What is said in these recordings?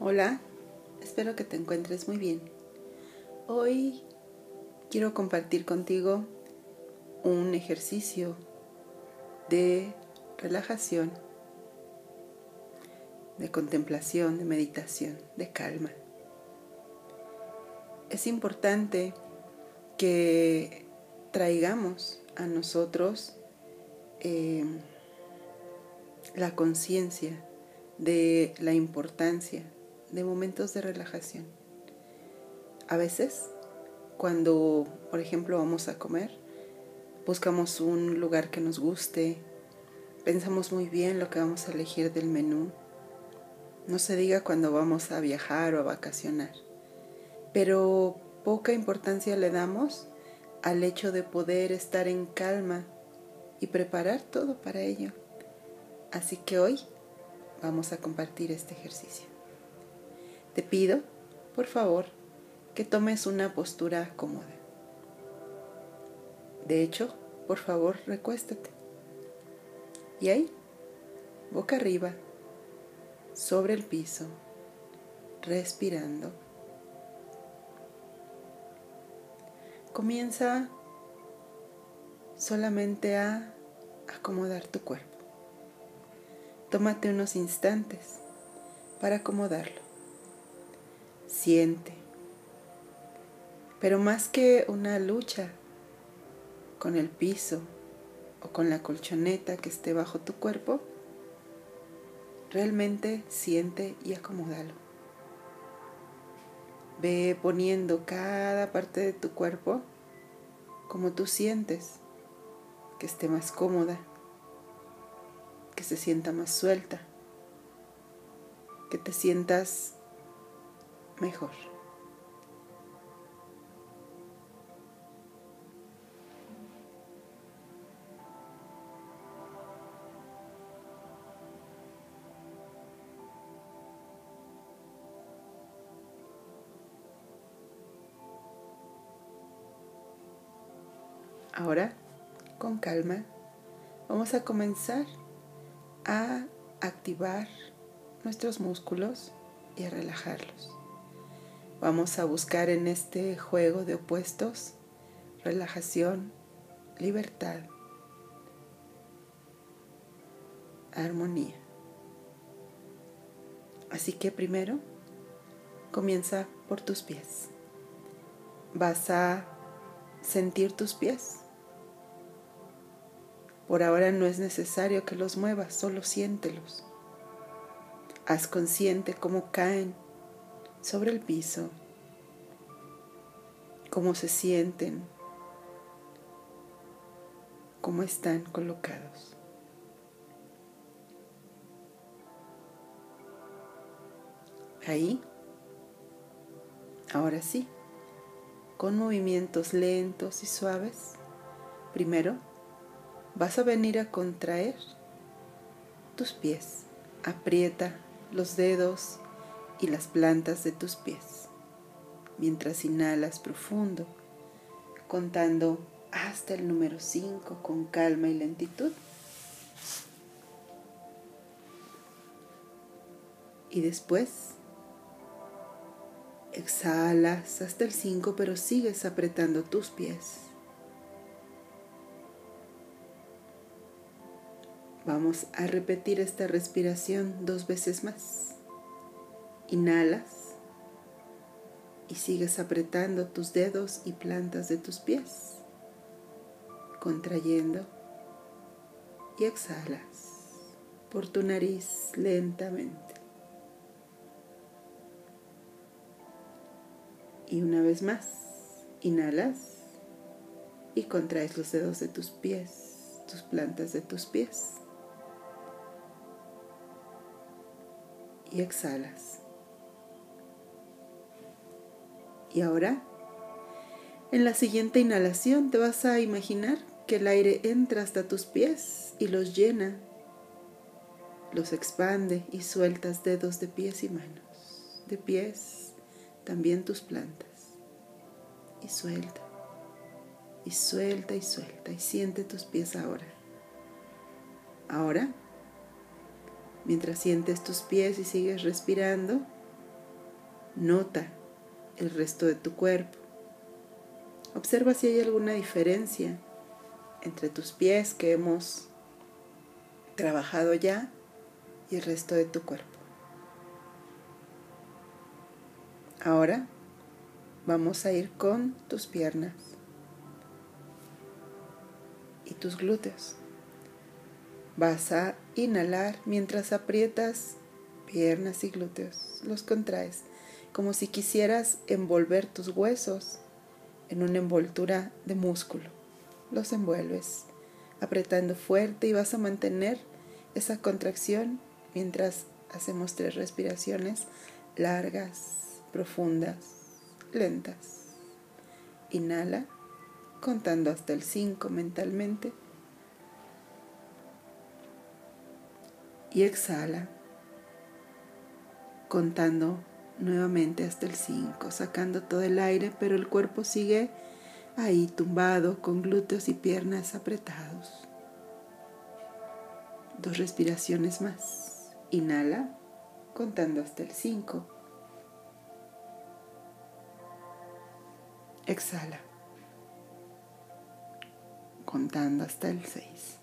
Hola, espero que te encuentres muy bien. Hoy quiero compartir contigo un ejercicio de relajación, de contemplación, de meditación, de calma. Es importante que traigamos a nosotros eh, la conciencia de la importancia de momentos de relajación. A veces, cuando, por ejemplo, vamos a comer, buscamos un lugar que nos guste, pensamos muy bien lo que vamos a elegir del menú. No se diga cuando vamos a viajar o a vacacionar, pero poca importancia le damos al hecho de poder estar en calma y preparar todo para ello. Así que hoy vamos a compartir este ejercicio. Te pido, por favor, que tomes una postura cómoda. De hecho, por favor, recuéstate. Y ahí, boca arriba, sobre el piso, respirando. Comienza solamente a acomodar tu cuerpo. Tómate unos instantes para acomodarlo siente. Pero más que una lucha con el piso o con la colchoneta que esté bajo tu cuerpo, realmente siente y acomódalo. Ve poniendo cada parte de tu cuerpo como tú sientes, que esté más cómoda, que se sienta más suelta, que te sientas mejor. Ahora, con calma, vamos a comenzar a activar nuestros músculos y a relajarlos. Vamos a buscar en este juego de opuestos relajación, libertad, armonía. Así que primero comienza por tus pies. Vas a sentir tus pies. Por ahora no es necesario que los muevas, solo siéntelos. Haz consciente cómo caen sobre el piso, cómo se sienten, cómo están colocados. Ahí, ahora sí, con movimientos lentos y suaves, primero vas a venir a contraer tus pies. Aprieta los dedos y las plantas de tus pies, mientras inhalas profundo, contando hasta el número 5 con calma y lentitud. Y después exhalas hasta el 5, pero sigues apretando tus pies. Vamos a repetir esta respiración dos veces más. Inhalas y sigues apretando tus dedos y plantas de tus pies, contrayendo y exhalas por tu nariz lentamente. Y una vez más, inhalas y contraes los dedos de tus pies, tus plantas de tus pies. Y exhalas. Y ahora, en la siguiente inhalación te vas a imaginar que el aire entra hasta tus pies y los llena, los expande y sueltas dedos de pies y manos, de pies, también tus plantas. Y suelta, y suelta y suelta, y siente tus pies ahora. Ahora, mientras sientes tus pies y sigues respirando, Nota el resto de tu cuerpo. Observa si hay alguna diferencia entre tus pies que hemos trabajado ya y el resto de tu cuerpo. Ahora vamos a ir con tus piernas y tus glúteos. Vas a inhalar mientras aprietas piernas y glúteos. Los contraes como si quisieras envolver tus huesos en una envoltura de músculo. Los envuelves apretando fuerte y vas a mantener esa contracción mientras hacemos tres respiraciones largas, profundas, lentas. Inhala, contando hasta el 5 mentalmente. Y exhala, contando nuevamente hasta el 5, sacando todo el aire, pero el cuerpo sigue ahí tumbado con glúteos y piernas apretados. Dos respiraciones más. Inhala, contando hasta el 5. Exhala, contando hasta el 6.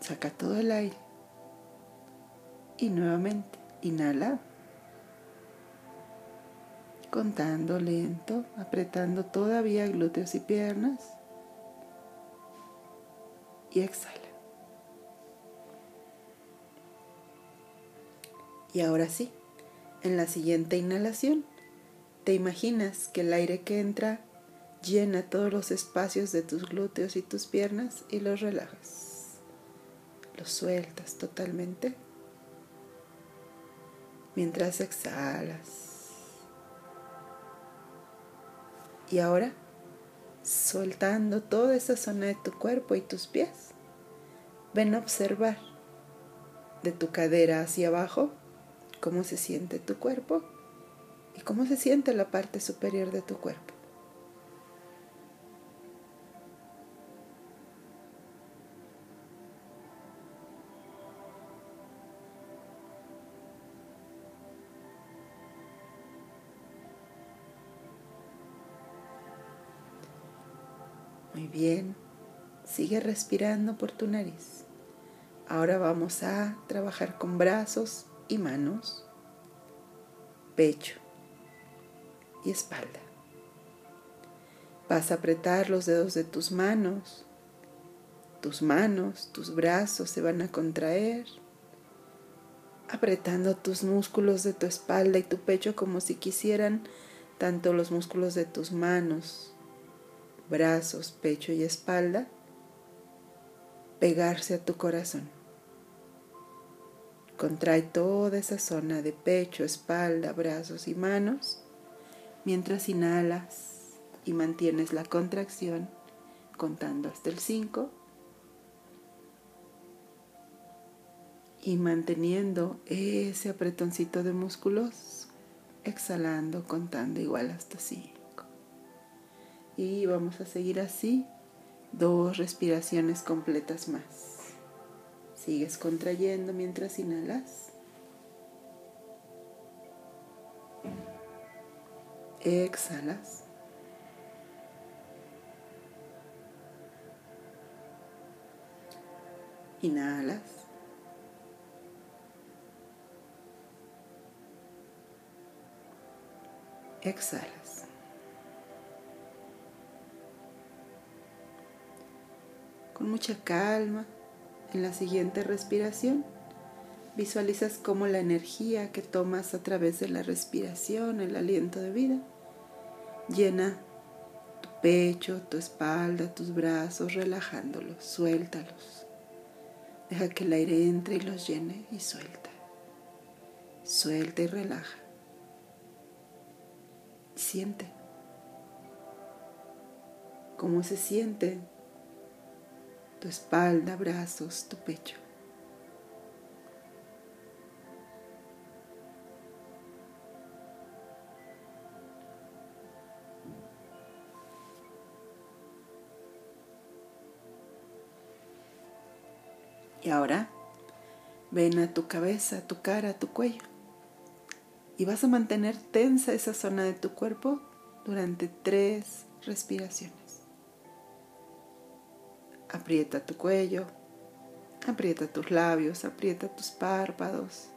Saca todo el aire. Y nuevamente, inhala contando lento, apretando todavía glúteos y piernas. Y exhala. Y ahora sí, en la siguiente inhalación, te imaginas que el aire que entra llena todos los espacios de tus glúteos y tus piernas y los relajas. Los sueltas totalmente mientras exhalas. Y ahora, soltando toda esa zona de tu cuerpo y tus pies, ven a observar de tu cadera hacia abajo cómo se siente tu cuerpo y cómo se siente la parte superior de tu cuerpo. Bien, sigue respirando por tu nariz. Ahora vamos a trabajar con brazos y manos, pecho y espalda. Vas a apretar los dedos de tus manos, tus manos, tus brazos se van a contraer, apretando tus músculos de tu espalda y tu pecho como si quisieran tanto los músculos de tus manos brazos, pecho y espalda, pegarse a tu corazón. Contrae toda esa zona de pecho, espalda, brazos y manos mientras inhalas y mantienes la contracción contando hasta el 5 y manteniendo ese apretoncito de músculos, exhalando contando igual hasta 5. Y vamos a seguir así dos respiraciones completas más. Sigues contrayendo mientras inhalas. Exhalas. Inhalas. Exhalas. Con mucha calma. En la siguiente respiración, visualizas cómo la energía que tomas a través de la respiración, el aliento de vida, llena tu pecho, tu espalda, tus brazos, relajándolos, suéltalos. Deja que el aire entre y los llene y suelta. Suelta y relaja. Siente cómo se siente tu espalda, brazos, tu pecho. Y ahora Ven a tu cabeza, tu cara, tu cuello. Y vas a mantener tensa esa zona de tu cuerpo durante tres respiraciones. Aprieta tu cuello, aprieta tus labios, aprieta tus párpados,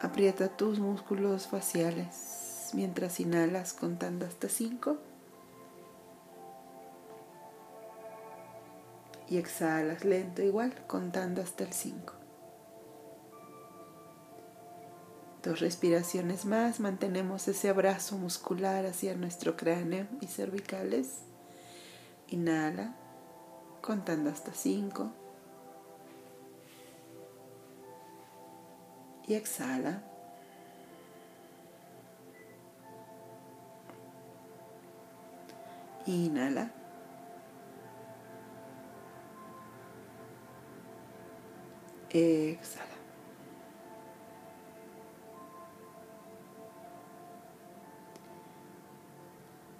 aprieta tus músculos faciales mientras inhalas contando hasta cinco. Y exhalas lento igual contando hasta el 5. Dos respiraciones más, mantenemos ese abrazo muscular hacia nuestro cráneo y cervicales. Inhala contando hasta 5. Y exhala. Inhala. Exhala.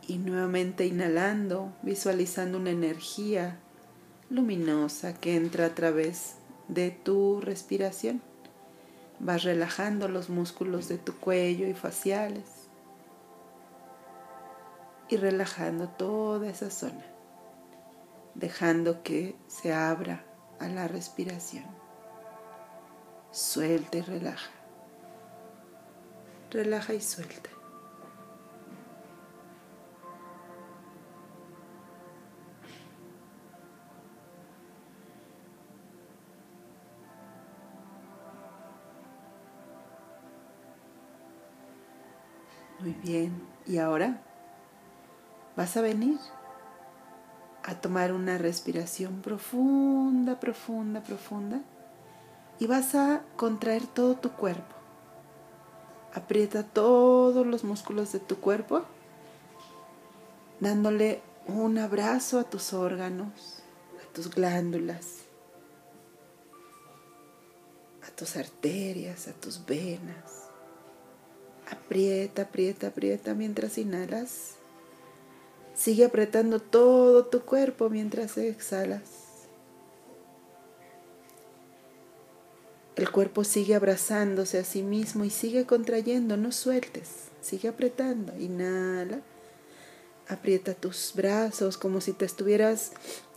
Y nuevamente inhalando, visualizando una energía luminosa que entra a través de tu respiración. Vas relajando los músculos de tu cuello y faciales y relajando toda esa zona, dejando que se abra a la respiración. Suelta y relaja. Relaja y suelta. Muy bien. ¿Y ahora? Vas a venir a tomar una respiración profunda, profunda, profunda y vas a contraer todo tu cuerpo. Aprieta todos los músculos de tu cuerpo, dándole un abrazo a tus órganos, a tus glándulas, a tus arterias, a tus venas. Aprieta, aprieta, aprieta mientras inhalas. Sigue apretando todo tu cuerpo mientras exhalas. El cuerpo sigue abrazándose a sí mismo y sigue contrayendo, no sueltes, sigue apretando. Inhala, aprieta tus brazos como si te estuvieras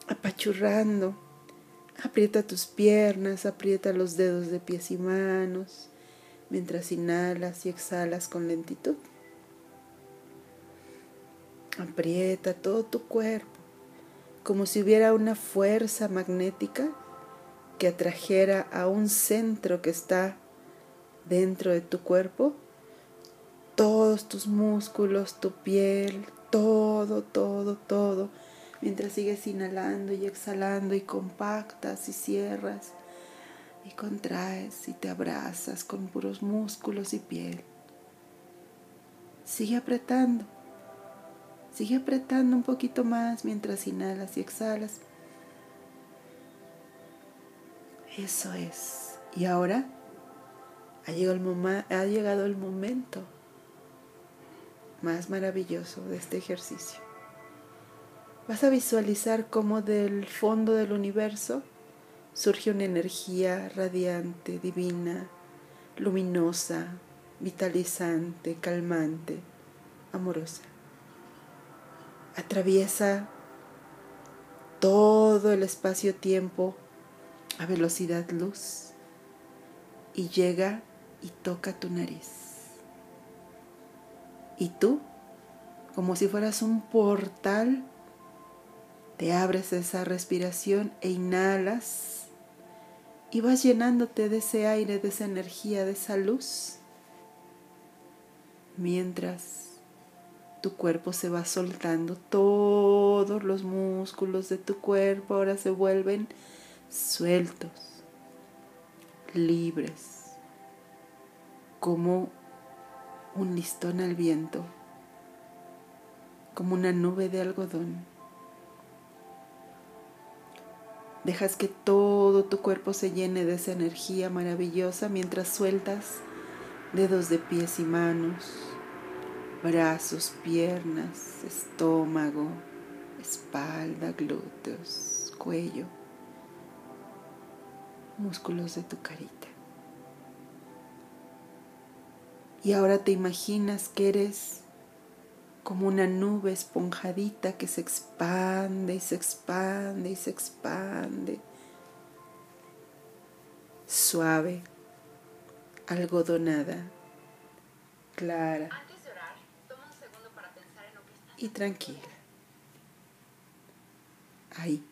apachurrando. Aprieta tus piernas, aprieta los dedos de pies y manos mientras inhalas y exhalas con lentitud. Aprieta todo tu cuerpo como si hubiera una fuerza magnética que atrajera a un centro que está dentro de tu cuerpo, todos tus músculos, tu piel, todo, todo, todo, mientras sigues inhalando y exhalando y compactas y cierras y contraes y te abrazas con puros músculos y piel. Sigue apretando. Sigue apretando un poquito más mientras inhalas y exhalas. Eso es. Y ahora ha llegado el, ha llegado el momento más maravilloso de este ejercicio. Vas a visualizar cómo del fondo del universo surge una energía radiante, divina, luminosa, vitalizante, calmante, amorosa. Atraviesa todo el espacio-tiempo a velocidad luz y llega y toca tu nariz. Y tú, como si fueras un portal, te abres esa respiración e inhalas y vas llenándote de ese aire, de esa energía, de esa luz, mientras tu cuerpo se va soltando, todos los músculos de tu cuerpo ahora se vuelven sueltos, libres, como un listón al viento, como una nube de algodón. Dejas que todo tu cuerpo se llene de esa energía maravillosa mientras sueltas dedos de pies y manos, brazos, piernas, estómago, espalda, glúteos, cuello. músculos de tu carita. Y ahora te imaginas que eres como una nube esponjadita que se expande y se expande y se expande. Suave, algodonada, clara y tranquila. Ahí,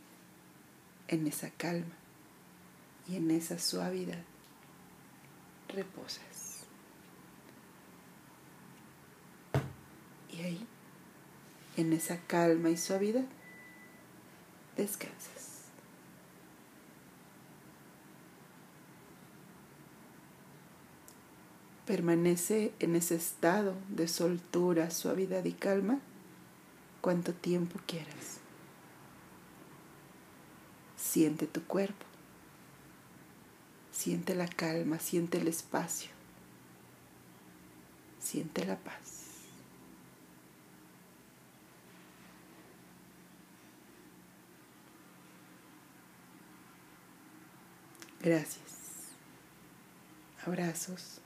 en esa calma y en esa suavidad, reposas. Y ahí, en esa calma y suavidad, descansas. Permanece en ese estado de soltura, suavidad y calma cuanto tiempo quieras. Siente tu cuerpo. Siente la calma, siente el espacio. Siente la paz. Gracias. Abrazos.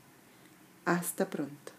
Hasta pronto.